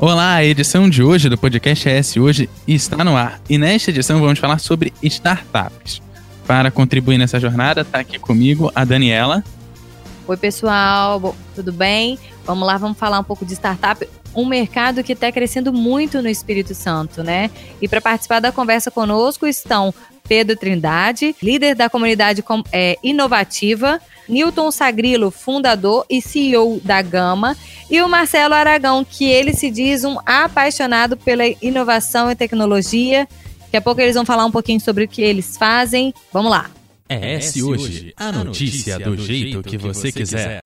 Olá, a edição de hoje do podcast ES Hoje está no ar e nesta edição vamos falar sobre startups. Para contribuir nessa jornada, está aqui comigo a Daniela. Oi, pessoal, tudo bem? Vamos lá, vamos falar um pouco de startup, um mercado que está crescendo muito no Espírito Santo, né? E para participar da conversa conosco estão Pedro Trindade, líder da comunidade é, inovativa, Newton Sagrilo, fundador e CEO da Gama, e o Marcelo Aragão, que ele se diz um apaixonado pela inovação e tecnologia. Daqui a pouco eles vão falar um pouquinho sobre o que eles fazem. Vamos lá. É esse hoje, a notícia do jeito que você quiser.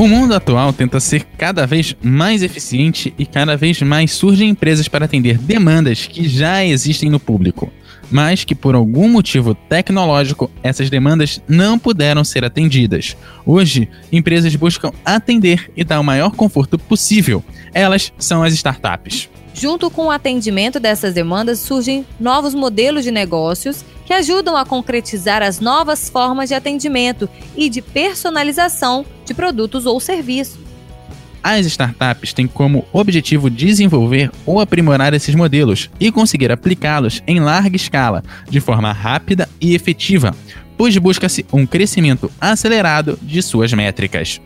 O mundo atual tenta ser cada vez mais eficiente e cada vez mais surgem empresas para atender demandas que já existem no público, mas que por algum motivo tecnológico essas demandas não puderam ser atendidas. Hoje, empresas buscam atender e dar o maior conforto possível. Elas são as startups. Junto com o atendimento dessas demandas, surgem novos modelos de negócios que ajudam a concretizar as novas formas de atendimento e de personalização de produtos ou serviços. As startups têm como objetivo desenvolver ou aprimorar esses modelos e conseguir aplicá-los em larga escala, de forma rápida e efetiva, pois busca-se um crescimento acelerado de suas métricas.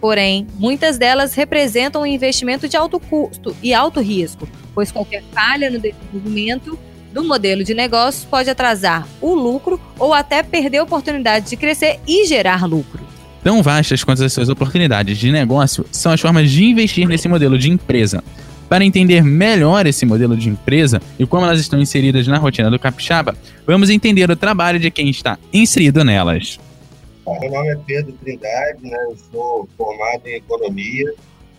Porém, muitas delas representam um investimento de alto custo e alto risco, pois qualquer falha no desenvolvimento do modelo de negócios pode atrasar o lucro ou até perder a oportunidade de crescer e gerar lucro. Tão vastas quanto as suas oportunidades de negócio são as formas de investir nesse modelo de empresa. Para entender melhor esse modelo de empresa e como elas estão inseridas na rotina do Capixaba, vamos entender o trabalho de quem está inserido nelas. Meu nome é Pedro Trindade, né? eu sou formado em economia,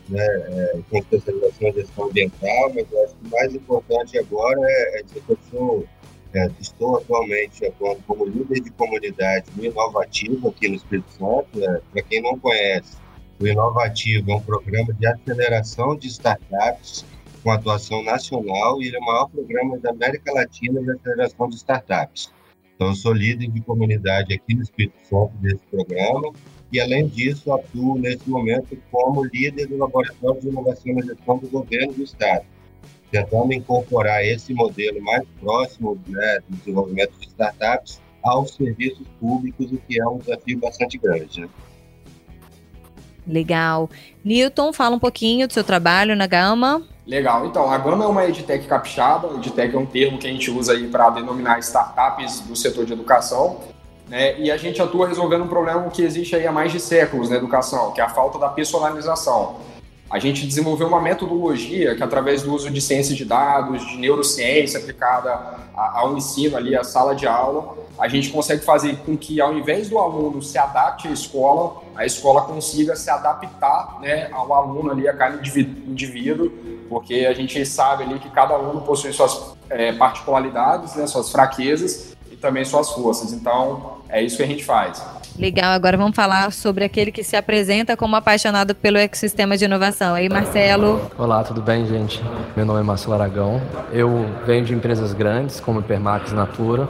né? É, com especialização em gestão ambiental, mas eu acho que o mais importante agora é, é dizer que eu sou, é, estou atualmente atuando como líder de comunidade no Inovativo aqui no Espírito Santo. Né? Para quem não conhece, o Inovativo é um programa de aceleração de startups com atuação nacional e ele é o maior programa da América Latina de aceleração de startups. Então, eu sou líder de comunidade aqui no Espírito Santo desse programa e, além disso, atuo nesse momento como líder do Laboratório de Inovação e Gestão do Governo do Estado, tentando incorporar esse modelo mais próximo né, do desenvolvimento de startups aos serviços públicos, o que é um desafio bastante grande. Né? Legal. Newton, fala um pouquinho do seu trabalho na Gama. Legal. Então, a Gama é uma edtech capixaba. Edtech é um termo que a gente usa aí para denominar startups do setor de educação. Né? E a gente atua resolvendo um problema que existe aí há mais de séculos na educação, que é a falta da personalização. A gente desenvolveu uma metodologia que, através do uso de ciência de dados, de neurociência aplicada ao ensino ali, à sala de aula, a gente consegue fazer com que, ao invés do aluno se adapte à escola, a escola consiga se adaptar né, ao aluno ali, a cada indivíduo, porque a gente sabe ali que cada aluno possui suas é, particularidades, né, suas fraquezas e também suas forças. Então, é isso que a gente faz. Legal, agora vamos falar sobre aquele que se apresenta como apaixonado pelo ecossistema de inovação. Aí, Marcelo. Olá, tudo bem, gente? Meu nome é Marcelo Aragão. Eu venho de empresas grandes como Hipermax Natura.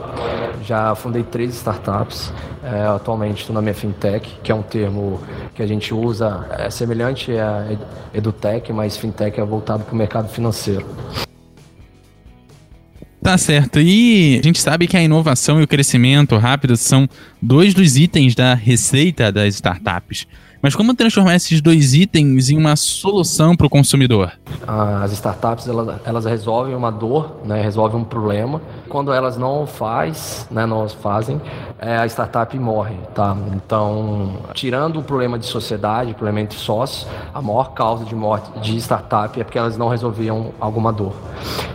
Já fundei três startups. É, atualmente estou na minha fintech, que é um termo que a gente usa, é semelhante a edutech, mas fintech é voltado para o mercado financeiro. Tá certo. E a gente sabe que a inovação e o crescimento rápido são dois dos itens da receita das startups. Mas como transformar esses dois itens em uma solução para o consumidor? As startups elas, elas, resolvem uma dor, né, resolvem um problema. Quando elas não faz, né, não fazem, é, a startup morre, tá? Então, tirando o problema de sociedade, o problema entre sócios, a maior causa de morte de startup é porque elas não resolviam alguma dor.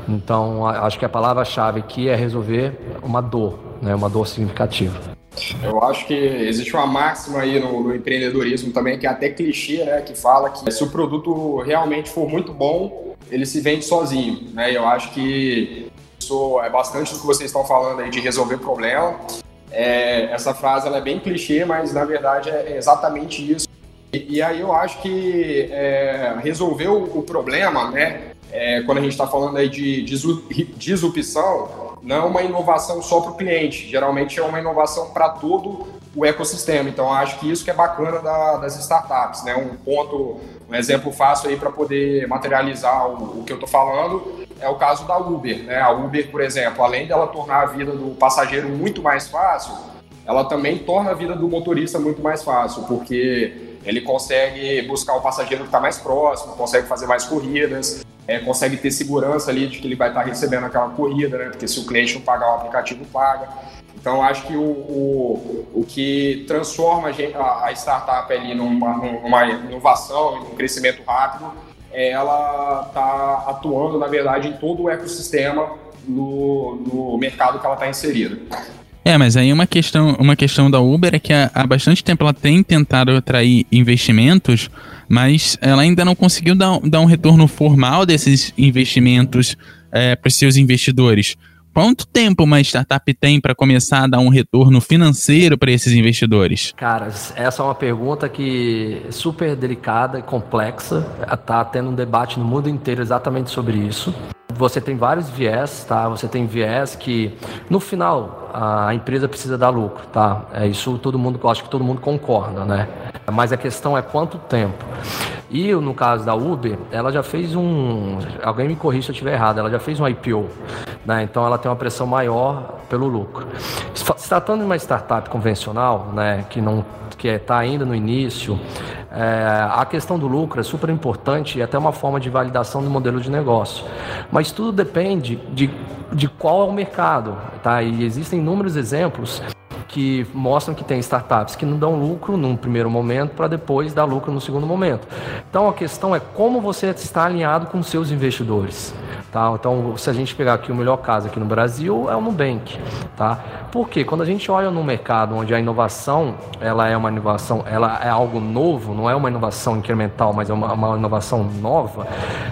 Então, acho que a palavra-chave aqui é resolver uma dor, né, uma dor significativa. Eu acho que existe uma máxima aí no, no, empreendedorismo também, que é até clichê, né? Que fala que se o produto realmente for muito bom, ele se vende sozinho, né? Eu acho que isso é bastante do que vocês estão falando aí de resolver problema. É, essa frase ela é bem clichê, mas na verdade é exatamente isso. E, e aí eu acho que é, resolver o, o, problema, né? É, quando a gente está falando aí de disrupção, não é uma inovação só para o cliente, geralmente é uma inovação para todo o ecossistema. Então, acho que isso que é bacana da, das startups, né? Um ponto, um exemplo fácil aí para poder materializar o, o que eu estou falando é o caso da Uber, né? A Uber, por exemplo, além dela tornar a vida do passageiro muito mais fácil, ela também torna a vida do motorista muito mais fácil, porque ele consegue buscar o passageiro que está mais próximo, consegue fazer mais corridas, é, consegue ter segurança ali de que ele vai estar recebendo aquela corrida, né? Porque se o cliente não pagar, o aplicativo paga. Então, acho que o, o, o que transforma a, a startup ali numa, numa inovação, num crescimento rápido, é ela tá atuando, na verdade, em todo o ecossistema no, no mercado que ela está inserida. É, mas aí uma questão, uma questão da Uber é que há, há bastante tempo ela tem tentado atrair investimentos mas ela ainda não conseguiu dar, dar um retorno formal desses investimentos é, para seus investidores. Quanto tempo uma startup tem para começar a dar um retorno financeiro para esses investidores? Cara, essa é uma pergunta que é super delicada e complexa. Está tendo um debate no mundo inteiro exatamente sobre isso. Você tem vários viés, tá? Você tem viés que, no final, a empresa precisa dar lucro, tá? É isso todo mundo, acho que todo mundo concorda, né? Mas a questão é quanto tempo. E no caso da Uber, ela já fez um. Alguém me corrija se eu estiver errado, ela já fez um IPO. Né? Então ela tem uma pressão maior pelo lucro. Se tratando de uma startup convencional, né, que não que está ainda no início, é, a questão do lucro é super importante e até uma forma de validação do modelo de negócio. Mas tudo depende de, de qual é o mercado. Tá? E existem inúmeros exemplos que mostram que tem startups que não dão lucro num primeiro momento para depois dar lucro no segundo momento. Então a questão é como você está alinhado com seus investidores. Tá? Então, se a gente pegar aqui o melhor caso aqui no Brasil é o Nubank, tá? Porque quando a gente olha no mercado onde a inovação, ela é uma inovação, ela é algo novo, não é uma inovação incremental, mas é uma, uma inovação nova,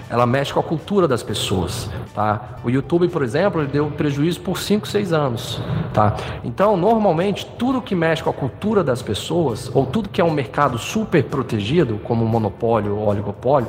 ela mexe com a cultura das pessoas, tá? O YouTube, por exemplo, deu prejuízo por 5, 6 anos, tá? Então, normalmente, tudo que mexe com a cultura das pessoas, ou tudo que é um mercado super protegido, como monopólio ou oligopólio,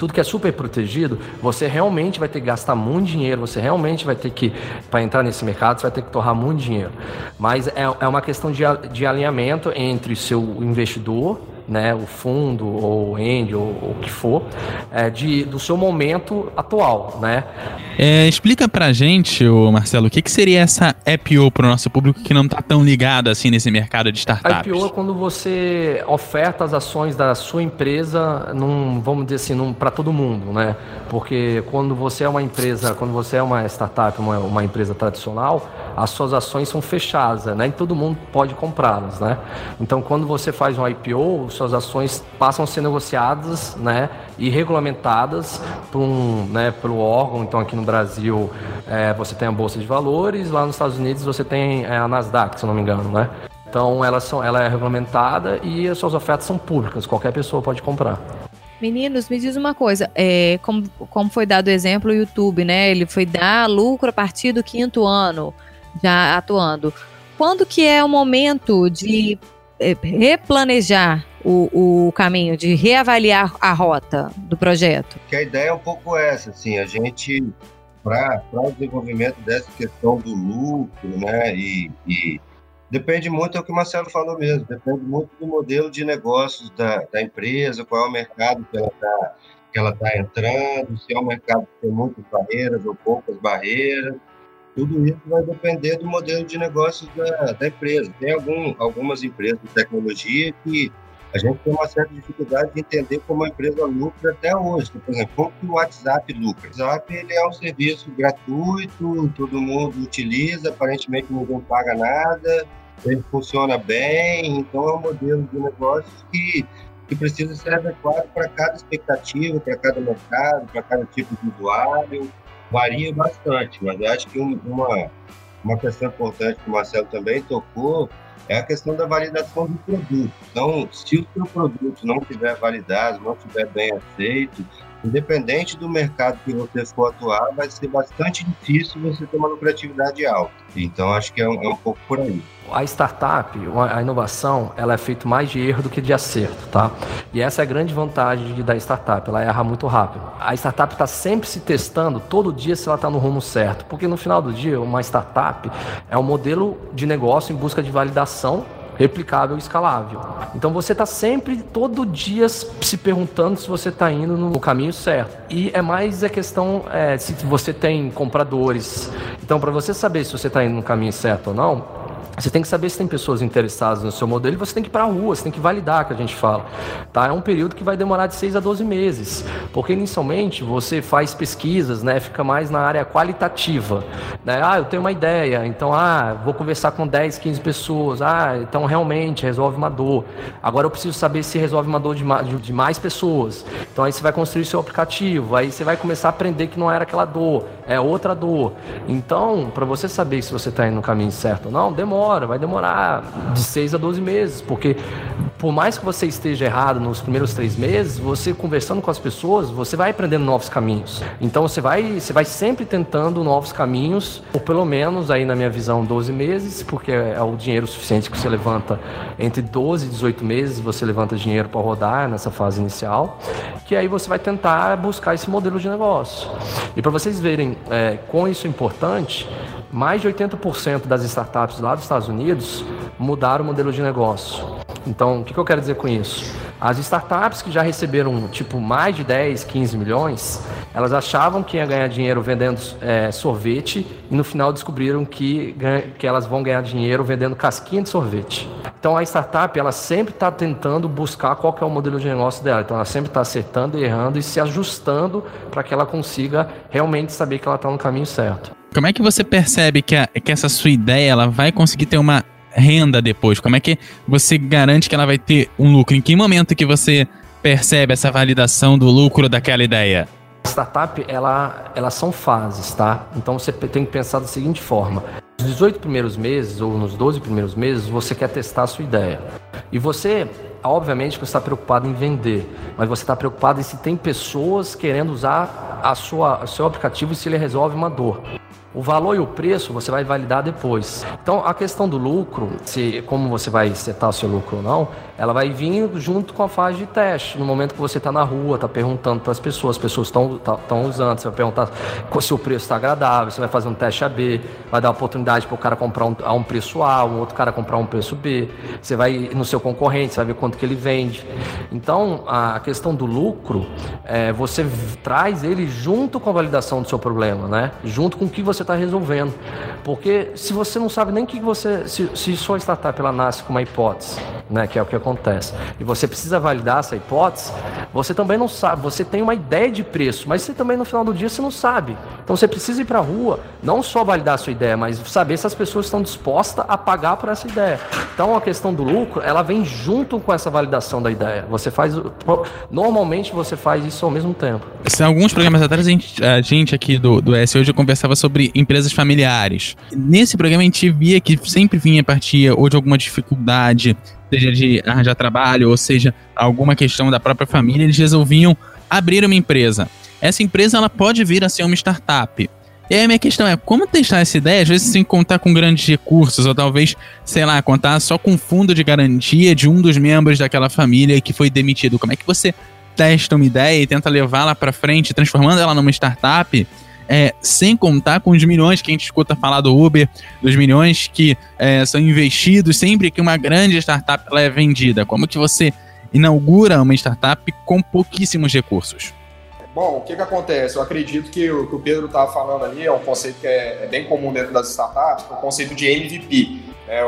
tudo que é super protegido, você realmente vai ter que gastar muito dinheiro, você realmente vai ter que, para entrar nesse mercado, você vai ter que torrar muito dinheiro. Mas é, é uma questão de, de alinhamento entre seu investidor né, o fundo ou o angel ou o que for, é, de, do seu momento atual, né? É, explica pra gente, o Marcelo, o que, que seria essa IPO para o nosso público que não está tão ligado assim nesse mercado de startups? IPO é quando você oferta as ações da sua empresa, num, vamos dizer assim, para todo mundo, né? Porque quando você é uma empresa, quando você é uma startup, uma, uma empresa tradicional, as suas ações são fechadas, né? E todo mundo pode comprá-las, né? Então, quando você faz um IPO, suas ações passam a ser negociadas, né? E regulamentadas por um, né? Pelo órgão. Então, aqui no Brasil, é, você tem a bolsa de valores, lá nos Estados Unidos você tem é, a Nasdaq, se não me engano, né? Então, elas são, ela é regulamentada e as suas ofertas são públicas. Qualquer pessoa pode comprar. Meninos, me diz uma coisa, é, como, como foi dado o exemplo, o YouTube, né? Ele foi dar lucro a partir do quinto ano já atuando. Quando que é o momento de é, replanejar o, o caminho, de reavaliar a rota do projeto? Que a ideia é um pouco essa, assim, a gente para o desenvolvimento dessa questão do lucro, né, e, e depende muito, é o que o Marcelo falou mesmo, depende muito do modelo de negócios da, da empresa, qual é o mercado que ela está que ela está entrando, se é um mercado que tem muitas barreiras ou poucas barreiras, tudo isso vai depender do modelo de negócio da, da empresa. Tem algum, algumas empresas de tecnologia que a gente tem uma certa dificuldade de entender como a empresa lucra até hoje. Por exemplo, como que o WhatsApp lucra? O WhatsApp ele é um serviço gratuito, todo mundo utiliza, aparentemente ninguém paga nada, ele funciona bem, então é um modelo de negócio que, que precisa ser adequado para cada expectativa, para cada mercado, para cada tipo de usuário varia bastante, mas eu acho que uma, uma questão importante que o Marcelo também tocou é a questão da validação do produto. Então, se o seu produto não estiver validado, não estiver bem aceito, independente do mercado que você for atuar, vai ser bastante difícil você ter uma lucratividade alta. Então, acho que é um, é um pouco por aí. A startup, a inovação, ela é feita mais de erro do que de acerto, tá? E essa é a grande vantagem da startup, ela erra muito rápido. A startup está sempre se testando, todo dia se ela está no rumo certo, porque no final do dia, uma startup é um modelo de negócio em busca de validação replicável e escalável. Então você está sempre, todo dia, se perguntando se você está indo no caminho certo. E é mais a questão é, se você tem compradores. Então, para você saber se você está indo no caminho certo ou não, você tem que saber se tem pessoas interessadas no seu modelo e você tem que ir para a rua, você tem que validar, que a gente fala. Tá? É um período que vai demorar de 6 a 12 meses, porque inicialmente você faz pesquisas, né? fica mais na área qualitativa. Né? Ah, eu tenho uma ideia, então ah, vou conversar com 10, 15 pessoas. Ah, então realmente resolve uma dor. Agora eu preciso saber se resolve uma dor de mais, de mais pessoas. Então aí você vai construir seu aplicativo, aí você vai começar a aprender que não era aquela dor, é outra dor. Então, para você saber se você está indo no caminho certo ou não, demora demora, vai demorar de 6 a 12 meses, porque por mais que você esteja errado nos primeiros três meses, você conversando com as pessoas, você vai aprendendo novos caminhos. Então você vai, você vai sempre tentando novos caminhos, ou pelo menos aí na minha visão 12 meses, porque é o dinheiro suficiente que você levanta entre 12 e 18 meses, você levanta dinheiro para rodar nessa fase inicial, que aí você vai tentar buscar esse modelo de negócio. E para vocês verem é, quão isso é importante, mais de 80% das startups lá dos Estados Unidos mudaram o modelo de negócio. Então, o que eu quero dizer com isso? As startups que já receberam tipo mais de 10, 15 milhões, elas achavam que ia ganhar dinheiro vendendo é, sorvete e no final descobriram que, que elas vão ganhar dinheiro vendendo casquinha de sorvete. Então a startup ela sempre está tentando buscar qual é o modelo de negócio dela. Então ela sempre está acertando errando e se ajustando para que ela consiga realmente saber que ela está no caminho certo. Como é que você percebe que, a, que essa sua ideia ela vai conseguir ter uma renda depois? Como é que você garante que ela vai ter um lucro? Em que momento que você percebe essa validação do lucro daquela ideia? Startup, ela, elas são fases, tá? Então você tem que pensar da seguinte forma: nos 18 primeiros meses ou nos 12 primeiros meses, você quer testar a sua ideia. E você, obviamente, você está preocupado em vender, mas você está preocupado em se tem pessoas querendo usar a sua, o seu aplicativo e se ele resolve uma dor. O valor e o preço você vai validar depois. Então a questão do lucro, se como você vai setar o seu lucro ou não, ela vai vir junto com a fase de teste. No momento que você está na rua, está perguntando para as pessoas, as pessoas estão tá, usando, você vai perguntar se o preço está agradável, você vai fazer um teste AB, vai dar oportunidade para o cara comprar um, a um preço A, um outro cara comprar um preço B. Você vai no seu concorrente, você vai ver quanto que ele vende. Então a questão do lucro, é, você traz ele junto com a validação do seu problema, né? Junto com o que você está resolvendo. Porque se você não sabe nem que você. Se, se sua startup ela nasce com uma hipótese, né, que é o que acontece, e você precisa validar essa hipótese, você também não sabe. Você tem uma ideia de preço, mas você também no final do dia você não sabe. Então você precisa ir para a rua, não só validar a sua ideia, mas saber se as pessoas estão dispostas a pagar por essa ideia. Então a questão do lucro, ela vem junto com essa validação da ideia. Você faz. Normalmente você faz isso ao mesmo tempo. Se alguns programas atrás, a gente, a gente aqui do, do S hoje conversava sobre empresas familiares. Nesse programa a gente via que sempre vinha partir ou de alguma dificuldade, seja de arranjar trabalho, ou seja, alguma questão da própria família, eles resolviam abrir uma empresa. Essa empresa ela pode vir a ser uma startup. E aí a minha questão é, como testar essa ideia, às vezes sem contar com grandes recursos, ou talvez, sei lá, contar só com fundo de garantia de um dos membros daquela família que foi demitido. Como é que você testa uma ideia e tenta levá-la para frente, transformando ela numa startup é, sem contar com os milhões que a gente escuta falar do Uber, dos milhões que é, são investidos sempre que uma grande startup é vendida. Como que você inaugura uma startup com pouquíssimos recursos? Bom, o que, que acontece? Eu acredito que o que o Pedro estava falando ali é um conceito que é, é, bem comum dentro das startups, é o conceito de MVP. É,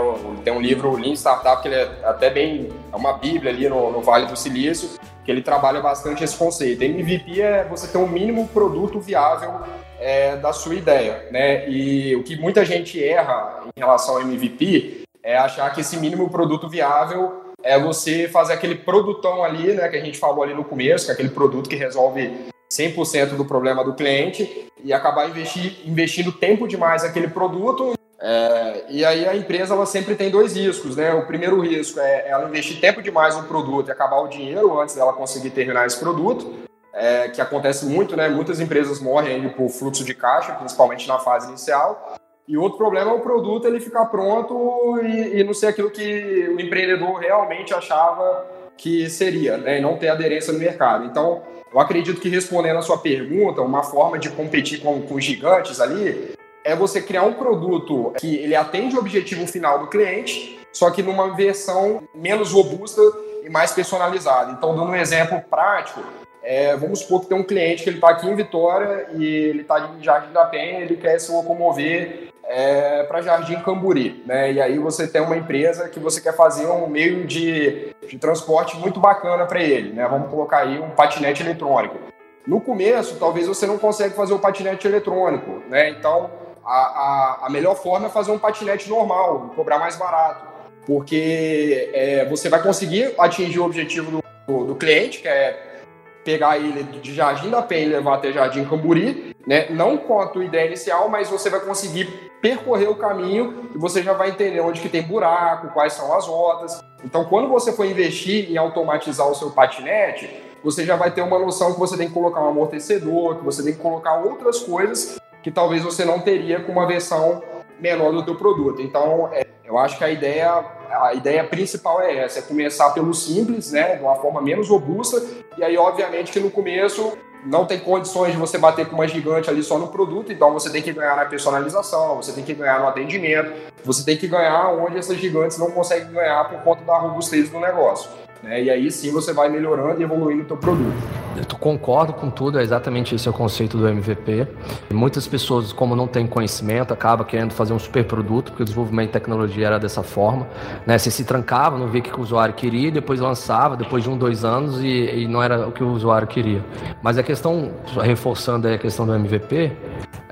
tem um livro, Lean Startup, que ele é até bem, é uma bíblia ali no, no Vale do Silício, que ele trabalha bastante esse conceito. MVP é você ter um mínimo produto viável é, da sua ideia, né? E o que muita gente erra em relação ao MVP é achar que esse mínimo produto viável é você fazer aquele produtão ali, né, que a gente falou ali no começo, que é aquele produto que resolve 100% do problema do cliente e acabar investir, investindo tempo demais naquele produto. É, e aí a empresa ela sempre tem dois riscos, né? O primeiro risco é ela investir tempo demais no produto e acabar o dinheiro antes dela conseguir terminar esse produto. é, que acontece muito, né? Muitas empresas morrem por fluxo de caixa, principalmente na fase inicial. E outro problema é o produto ele ficar pronto e, e não ser aquilo que o empreendedor realmente achava que seria, né? E não ter aderência no mercado. Então, eu acredito que respondendo a sua pergunta, uma forma de competir com, com gigantes ali é você criar um produto que ele atende o objetivo final do cliente, só que numa versão menos robusta e mais personalizada. Então, dando um exemplo prático, é, vamos supor que tem um cliente que ele está aqui em Vitória e ele está em Jardim da Penha, ele quer se locomover é, para Jardim Camburi, né? E aí você tem uma empresa que você quer fazer um meio de, de transporte muito bacana para ele, né? Vamos colocar aí um patinete eletrônico. No começo, talvez você não consiga fazer o patinete eletrônico, né? Então, a, a, a melhor forma é fazer um patinete normal, cobrar mais barato, porque é, você vai conseguir atingir o objetivo do, do, cliente, que é pegar ele de Jardim da Penha e levar até Jardim Camburi, né? Não com a tua ideia inicial, mas você vai conseguir percorrer o caminho e você já vai entender onde que tem buraco, quais são as rotas. Então, quando você for investir em automatizar o seu patinete, você já vai ter uma noção que você tem que colocar um amortecedor, que você tem que colocar outras coisas que talvez você não teria com uma versão menor do teu produto. Então, é, eu acho que a ideia a ideia principal é essa, é começar pelo simples, né, de uma forma menos robusta, e aí obviamente que no começo não tem condições de você bater com uma gigante ali só no produto, então você tem que ganhar na personalização, você tem que ganhar no atendimento, você tem que ganhar onde essas gigantes não conseguem ganhar por conta da robustez do negócio. Né? E aí sim você vai melhorando e evoluindo o teu produto. Eu concordo com tudo, é exatamente esse é o conceito do MVP. Muitas pessoas, como não têm conhecimento, acabam querendo fazer um super produto, porque o desenvolvimento de tecnologia era dessa forma. Né? Você se trancava, não via o que o usuário queria, depois lançava, depois de um, dois anos, e, e não era o que o usuário queria. Mas a questão, reforçando a questão do MVP,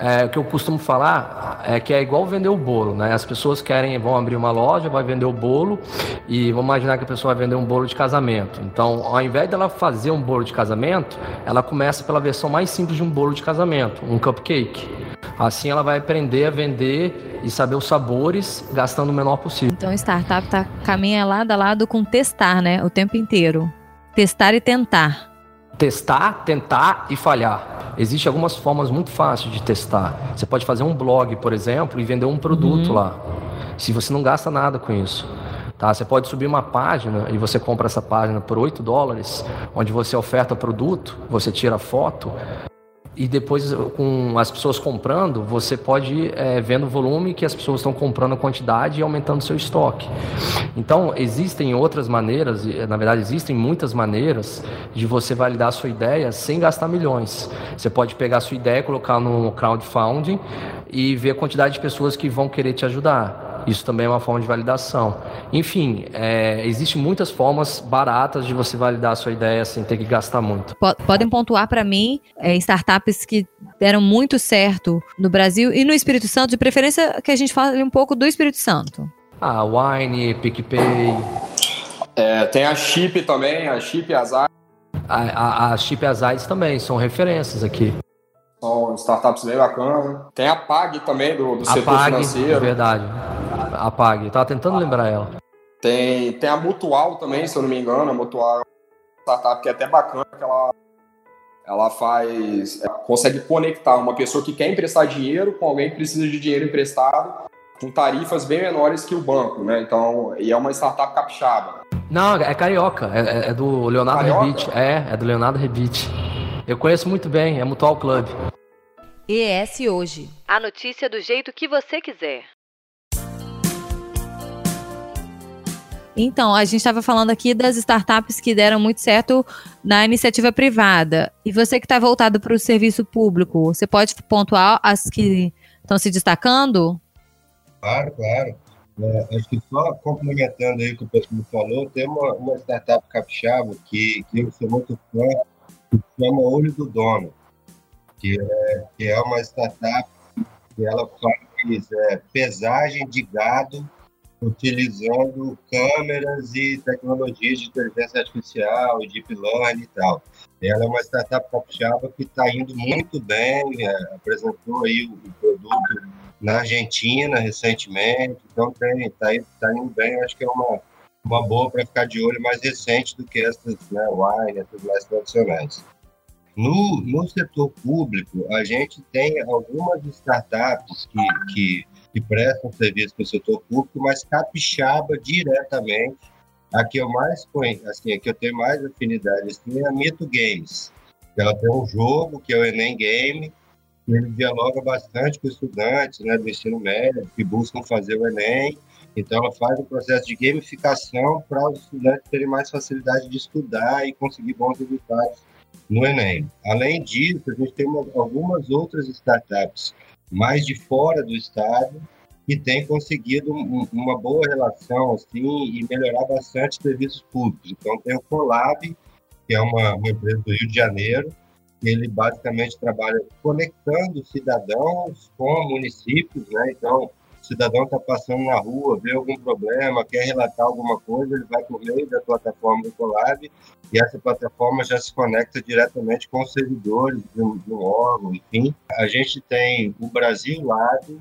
é, o que eu costumo falar é que é igual vender o bolo, né? As pessoas querem, vão abrir uma loja, vai vender o bolo, e vamos imaginar que a pessoa vai vender um bolo de casamento. Então, ao invés dela fazer um bolo de casamento, ela começa pela versão mais simples de um bolo de casamento, um cupcake. Assim ela vai aprender a vender e saber os sabores, gastando o menor possível. Então, startup tá caminha lado a lado com testar, né? O tempo inteiro. Testar e tentar. Testar, tentar e falhar. Existem algumas formas muito fáceis de testar. Você pode fazer um blog, por exemplo, e vender um produto uhum. lá. Se você não gasta nada com isso. Tá? Você pode subir uma página e você compra essa página por 8 dólares, onde você oferta produto, você tira foto, e depois com as pessoas comprando, você pode ir é, vendo o volume que as pessoas estão comprando a quantidade e aumentando seu estoque. Então, existem outras maneiras, na verdade existem muitas maneiras de você validar a sua ideia sem gastar milhões. Você pode pegar a sua ideia, colocar no crowdfunding e ver a quantidade de pessoas que vão querer te ajudar. Isso também é uma forma de validação. Enfim, é, existem muitas formas baratas de você validar a sua ideia sem ter que gastar muito. Podem pontuar para mim é, startups que deram muito certo no Brasil e no Espírito Santo, de preferência que a gente fale um pouco do Espírito Santo. Ah, Wine, PicPay. É, tem a Chip também, a Chip e a Zai. A, a, a Chip e a Zai também são referências aqui. São startups bem bacanas. Tem a PAG também, do, do setor PAG, financeiro. É verdade. A PAG. Eu tava tentando lembrar ela. Tem, tem a Mutual também, se eu não me engano. A Mutual é uma startup que é até bacana, que ela, ela faz... Ela consegue conectar uma pessoa que quer emprestar dinheiro com alguém que precisa de dinheiro emprestado com tarifas bem menores que o banco, né? Então, e é uma startup capixaba. Não, é carioca. É, é, é do Leonardo Rebite. É, é do Leonardo Rebite. Eu conheço muito bem, é Mutual Club. ES Hoje. A notícia do jeito que você quiser. Então, a gente estava falando aqui das startups que deram muito certo na iniciativa privada. E você que está voltado para o serviço público, você pode pontuar as que estão se destacando? Claro, claro. É, acho que só complementando aí o que o pessoal falou, tem uma, uma startup capixaba que, que eu sou muito fã, que chama Olho do Dono, que é, que é uma startup que ela faz é, pesagem de gado utilizando câmeras e tecnologias de inteligência artificial, deep learning e tal. Ela é uma startup capixaba que está indo muito bem, é, apresentou aí o, produto na Argentina recentemente, então está tá indo bem, acho que é uma, uma boa para ficar de olho mais recente do que essas, né, Wine, essas mais tradicionais. No, no setor público, a gente tem algumas startups que, que, que prestam serviço para o setor público, mas capixaba diretamente. A que eu mais conheço, assim, a que eu tenho mais afinidade assim, é a Mito Games. Ela tem um jogo que é o Enem Game, ele dialoga bastante com estudantes né, do ensino médio que buscam fazer o Enem. Então, ela faz um processo de gamificação para os estudantes terem mais facilidade de estudar e conseguir bons resultados no Enem. Além disso, a gente tem uma, algumas outras startups mais de fora do estado que têm conseguido um, uma boa relação assim e melhorar bastante serviços públicos. Então, tem o Colab, que é uma, uma empresa do Rio de Janeiro, ele basicamente trabalha conectando cidadãos com municípios, né? Então, cidadão está passando na rua, vê algum problema, quer relatar alguma coisa, ele vai por meio da plataforma do Colab e essa plataforma já se conecta diretamente com os servidores do, do órgão, enfim. A gente tem o Brasil Lab,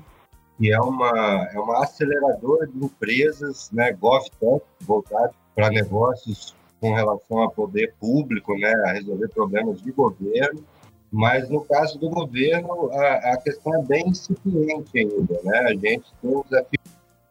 que é uma, é uma aceleradora de empresas, né, GovTech, voltado para negócios com relação a poder público, né, a resolver problemas de governo, mas no caso do governo a, a questão é bem incipiente ainda, né? A gente tem um desafio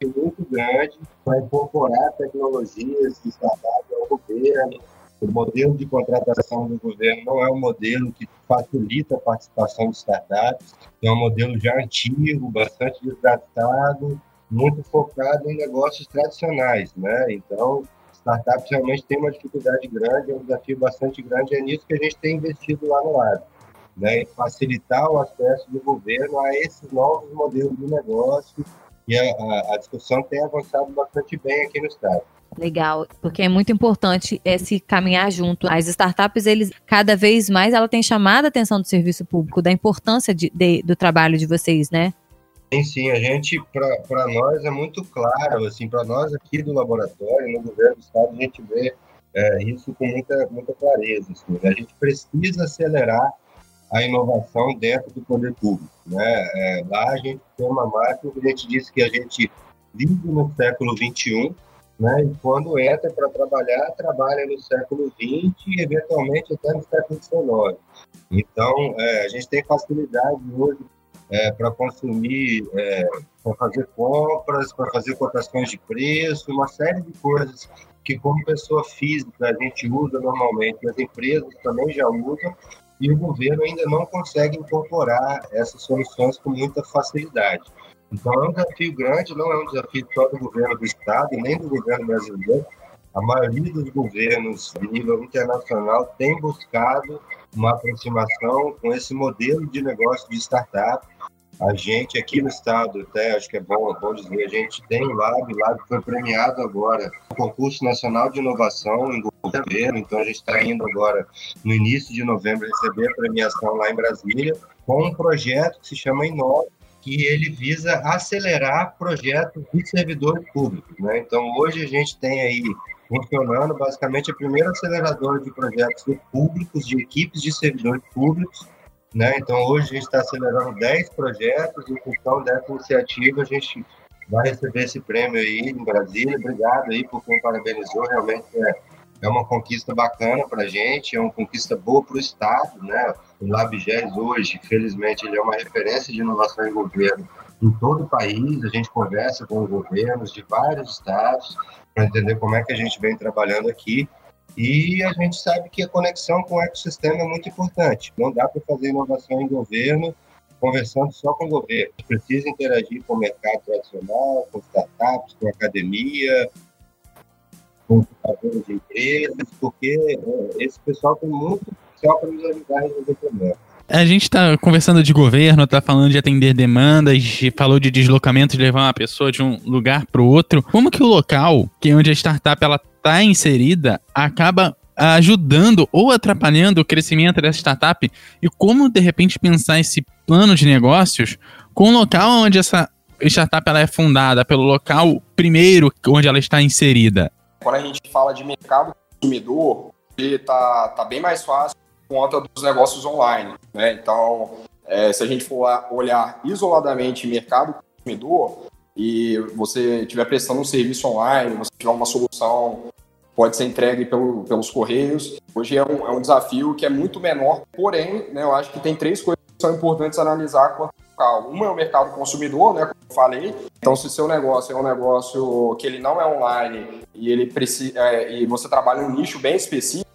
muito grande para incorporar tecnologias de startup ao governo. O modelo de contratação do governo não é um modelo que facilita a participação de startups, é um modelo já antigo, bastante desgastado, muito focado em negócios tradicionais, né? Então, startups realmente tem uma dificuldade grande, é um desafio bastante grande, é nisso que a gente tem investido lá no lado. Né, facilitar o acesso do governo a esses novos modelos de negócio e a, a, a discussão tem avançado bastante bem aqui no estado. Legal, porque é muito importante esse caminhar junto. As startups, eles cada vez mais ela tem chamado a atenção do serviço público, da importância de, de, do trabalho de vocês, né? Sim, sim, a gente, para nós é muito claro, assim, para nós aqui do laboratório, no governo do estado, a gente vê é, isso com muita, muita clareza. Assim, né? A gente precisa acelerar a inovação dentro do poder público. Né? É, lá a gente tem uma máquina que a gente diz que a gente vive no século XXI, né? e quando entra para trabalhar, trabalha no século XX e, eventualmente, até no século XIX. Então, é, a gente tem facilidade hoje é, para consumir, é, para fazer compras, para fazer cotações de preço, uma série de coisas que, como pessoa física, a gente usa normalmente, as empresas também já usam, e o governo ainda não consegue incorporar essas soluções com muita facilidade. Então, é um desafio grande, não é um desafio só do governo do Estado, nem do governo brasileiro. A maioria dos governos de nível internacional tem buscado uma aproximação com esse modelo de negócio de startup a gente aqui no estado, até acho que é bom, bom dizer, a gente tem o Lab, o Lab foi premiado agora no Concurso Nacional de Inovação em governo, então a gente está indo agora no início de novembro receber a premiação lá em Brasília com um projeto que se chama Inova, que ele visa acelerar projetos de servidores públicos. Né? Então, hoje a gente tem aí funcionando basicamente a primeira aceleradora de projetos públicos, de equipes de servidores públicos, né? Então, hoje a gente está acelerando 10 projetos, e em função dessa iniciativa, a gente vai receber esse prêmio aí em Brasília. Obrigado aí por quem parabenizou, realmente é, é uma conquista bacana para a gente, é uma conquista boa para o Estado. Né? O LabGES hoje, felizmente, ele é uma referência de inovação em governo em todo o país. A gente conversa com os governos de vários estados para entender como é que a gente vem trabalhando aqui. E a gente sabe que a conexão com o ecossistema é muito importante. Não dá para fazer inovação em governo conversando só com o governo. Precisa interagir com o mercado tradicional, com startups, com academia, com fundadores de empresas, porque é, esse pessoal tem muito potencial para nos ajudar a resolver problemas. A gente está conversando de governo, está falando de atender demandas, falou de deslocamento, de levar uma pessoa de um lugar para o outro. Como que o local, que é onde a startup ela está inserida, acaba ajudando ou atrapalhando o crescimento dessa startup? E como, de repente, pensar esse plano de negócios com o local onde essa startup ela é fundada, pelo local primeiro onde ela está inserida? Quando a gente fala de mercado consumidor, está tá bem mais fácil conta dos negócios online. Né? Então, é, se a gente for olhar isoladamente mercado consumidor e você estiver prestando um serviço online, você tiver uma solução pode ser entregue pelo, pelos correios. Hoje é um, é um desafio que é muito menor, porém, né, eu acho que tem três coisas que são importantes analisar quanto local. Uma é o mercado consumidor, né, como eu falei. Então, se seu negócio é um negócio que ele não é online e ele precisa é, e você trabalha em um nicho bem específico,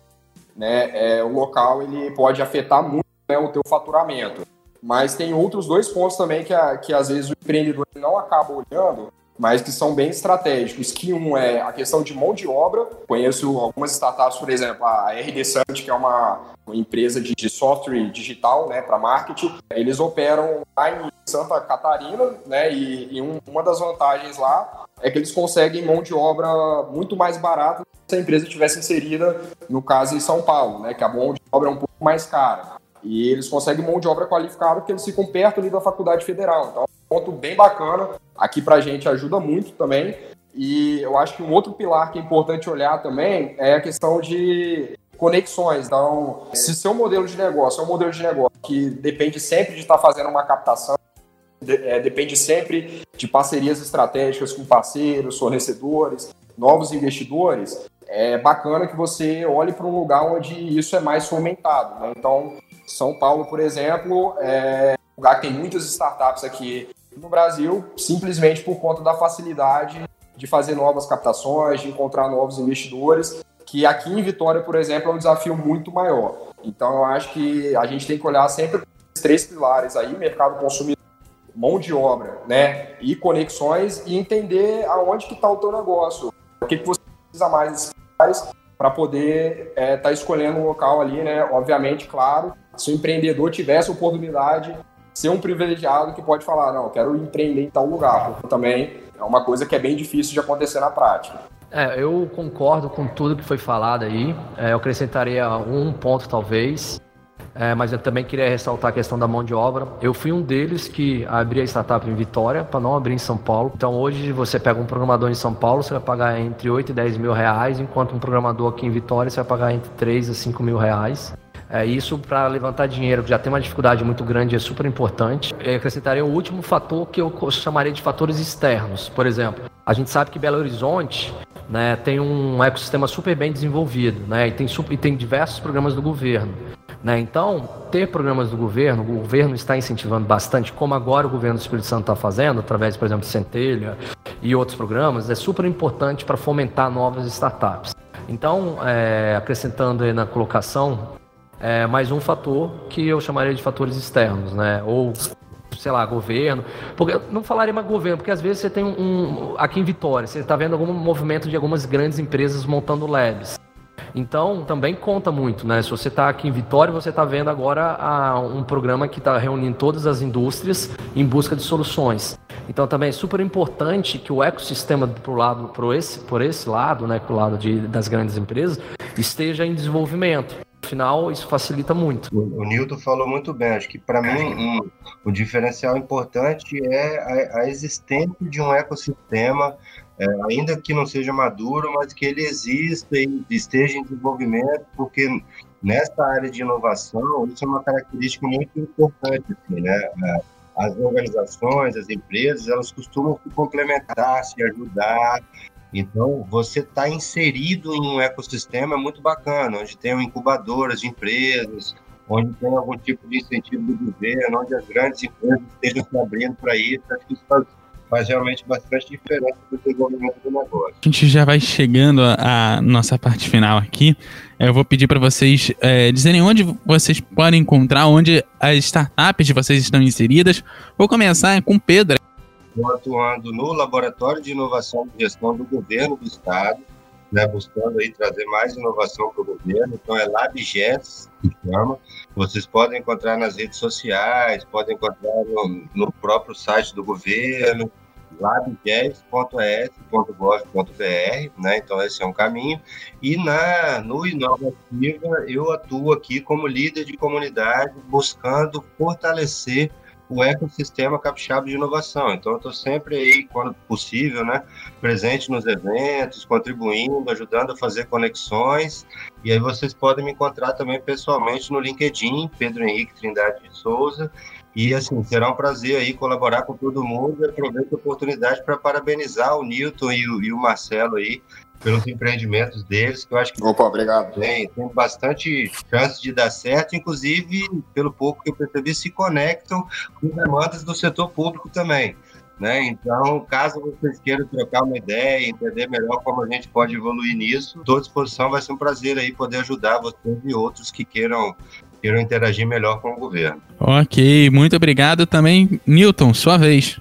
né, é, o local ele pode afetar muito né, o teu faturamento. Mas tem outros dois pontos também que, a, que às vezes o empreendedor não acaba olhando, mas que são bem estratégicos. Que um é a questão de mão de obra. Conheço algumas startups, por exemplo, a RD Summit, que é uma, empresa de, de, software digital né, para marketing. Eles operam lá em Santa Catarina, né, e, e um, uma das vantagens lá é que eles conseguem mão de obra muito mais barata se a empresa tivesse inserida, no caso, em São Paulo, né, que a mão de obra é um pouco mais cara. E eles conseguem mão de obra qualificada porque eles ficam perto ali da faculdade federal. Então, é um ponto bem bacana. Aqui pra gente ajuda muito também. E eu acho que um outro pilar que é importante olhar também é a questão de conexões. Então, se seu modelo de negócio é um modelo de negócio que depende sempre de estar fazendo uma captação, de, é, depende sempre de parcerias estratégicas com parceiros, fornecedores, novos investidores, é bacana que você olhe para um lugar onde isso é mais fomentado. Né? Então, são Paulo, por exemplo, é um lugar que tem muitas startups aqui no Brasil, simplesmente por conta da facilidade de fazer novas captações, de encontrar novos investidores, que aqui em Vitória, por exemplo, é um desafio muito maior. Então, eu acho que a gente tem que olhar sempre esses três pilares aí, mercado consumidor, mão de obra, né, e conexões, e entender aonde que está o teu negócio, o que, que você precisa mais para poder estar é, tá escolhendo um local ali, né, obviamente, claro, se o empreendedor tivesse oportunidade, ser um privilegiado que pode falar, não, quero empreender em tal lugar. Também é uma coisa que é bem difícil de acontecer na prática. É, eu concordo com tudo que foi falado aí. É, eu acrescentaria um ponto, talvez. É, mas eu também queria ressaltar a questão da mão de obra. Eu fui um deles que abri a startup em Vitória, para não abrir em São Paulo. Então hoje você pega um programador em São Paulo, você vai pagar entre 8 e 10 mil reais, enquanto um programador aqui em Vitória você vai pagar entre 3 a 5 mil reais. É, isso para levantar dinheiro, que já tem uma dificuldade muito grande, é super importante. Eu acrescentaria o último fator que eu chamaria de fatores externos. Por exemplo, a gente sabe que Belo Horizonte né, tem um ecossistema super bem desenvolvido né, e, tem super, e tem diversos programas do governo. Né? Então, ter programas do governo, o governo está incentivando bastante, como agora o governo do Espírito Santo está fazendo, através, por exemplo, de Centelha e outros programas, é super importante para fomentar novas startups. Então, é, acrescentando na colocação, é mais um fator que eu chamaria de fatores externos, né? Ou sei lá, governo. Porque não falaria mais governo, porque às vezes você tem um, um aqui em Vitória, você está vendo algum movimento de algumas grandes empresas montando labs. Então, também conta muito, né? Se você está aqui em Vitória, você está vendo agora a, um programa que está reunindo todas as indústrias em busca de soluções. Então, também é super importante que o ecossistema pro lado, pro esse, por esse lado, né, pro lado de, das grandes empresas, esteja em desenvolvimento. Afinal, isso facilita muito. O, o Newton falou muito bem. Acho que, para mim, um, um diferencial importante é a, a existência de um ecossistema, é, ainda que não seja maduro, mas que ele exista e esteja em desenvolvimento, porque nessa área de inovação, isso é uma característica muito importante. Assim, né? É, as organizações, as empresas, elas costumam se complementar, se ajudar, então, você está inserido em um ecossistema muito bacana, onde tem incubadoras de empresas, onde tem algum tipo de incentivo do governo, onde as grandes empresas estejam se abrindo para isso. Acho que isso faz, faz realmente bastante diferença para o desenvolvimento do negócio. A gente já vai chegando à nossa parte final aqui. Eu vou pedir para vocês é, dizerem onde vocês podem encontrar, onde as startups de vocês estão inseridas. Vou começar com Pedro. Estou atuando no Laboratório de Inovação e Gestão do Governo do Estado, né, buscando aí trazer mais inovação para o governo. Então é LabGES, que chama. Vocês podem encontrar nas redes sociais, podem encontrar no, no próprio site do governo, labges.es.gov.br, né? Então esse é um caminho. E na no Inovativa eu atuo aqui como líder de comunidade, buscando fortalecer o ecossistema capixaba de inovação. Então, eu estou sempre aí, quando possível, né, presente nos eventos, contribuindo, ajudando a fazer conexões. E aí vocês podem me encontrar também pessoalmente no LinkedIn, Pedro Henrique Trindade de Souza. E assim, será um prazer aí colaborar com todo mundo. E aproveito a oportunidade para parabenizar o Newton e o, e o Marcelo aí pelos empreendimentos deles, que eu acho que Opa, obrigado. tem, tem bastante chance de dar certo, inclusive, pelo pouco que eu percebi, se conectam com demandas do setor público também. Né? Então, caso vocês queiram trocar uma ideia, entender melhor como a gente pode evoluir nisso, estou à disposição, vai ser um prazer aí poder ajudar vocês e outros que queiram, queiram interagir melhor com o governo. Ok, muito obrigado também. Newton, sua vez.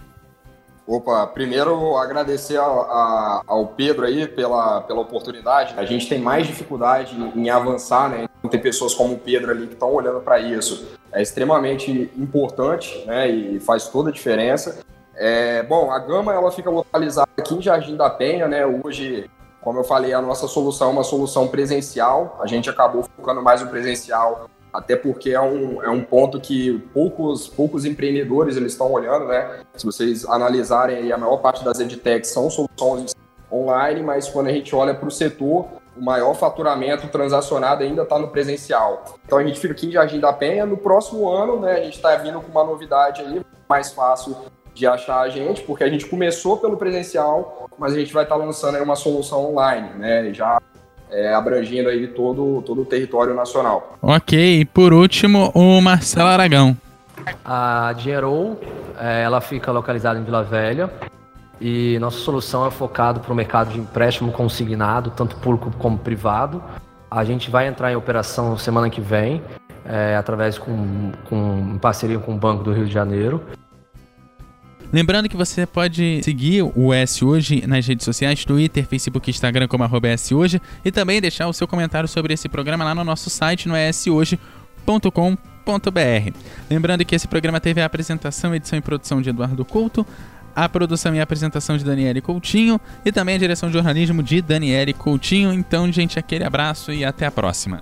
Opa, primeiro agradecer a, a, ao Pedro aí pela, pela oportunidade. A gente tem mais dificuldade em, em avançar, né? Então, tem pessoas como o Pedro ali que estão olhando para isso. É extremamente importante, né? E faz toda a diferença. É, bom, a Gama ela fica localizada aqui em Jardim da Penha, né? Hoje, como eu falei, a nossa solução é uma solução presencial. A gente acabou focando mais no presencial até porque é um, é um ponto que poucos, poucos empreendedores eles estão olhando, né? Se vocês analisarem aí, a maior parte das edtechs são soluções online, mas quando a gente olha para o setor, o maior faturamento transacionado ainda está no presencial. Então a gente fica aqui em Jardim da Penha. No próximo ano, né, a gente está vindo com uma novidade aí, mais fácil de achar a gente, porque a gente começou pelo presencial, mas a gente vai estar tá lançando aí uma solução online, né? Já é, abrangindo aí todo, todo o território nacional. Ok, e por último, o Marcelo Aragão. A Dinheiro, é, ela fica localizada em Vila Velha e nossa solução é focada para o mercado de empréstimo consignado, tanto público como privado. A gente vai entrar em operação semana que vem, é, através com, com em parceria com o Banco do Rio de Janeiro. Lembrando que você pode seguir o S Hoje nas redes sociais, Twitter, Facebook Instagram como arroba S Hoje e também deixar o seu comentário sobre esse programa lá no nosso site no shoje.com.br. Lembrando que esse programa teve a apresentação, edição e produção de Eduardo Couto, a produção e apresentação de Daniele Coutinho e também a direção de jornalismo de Daniele Coutinho. Então, gente, aquele abraço e até a próxima.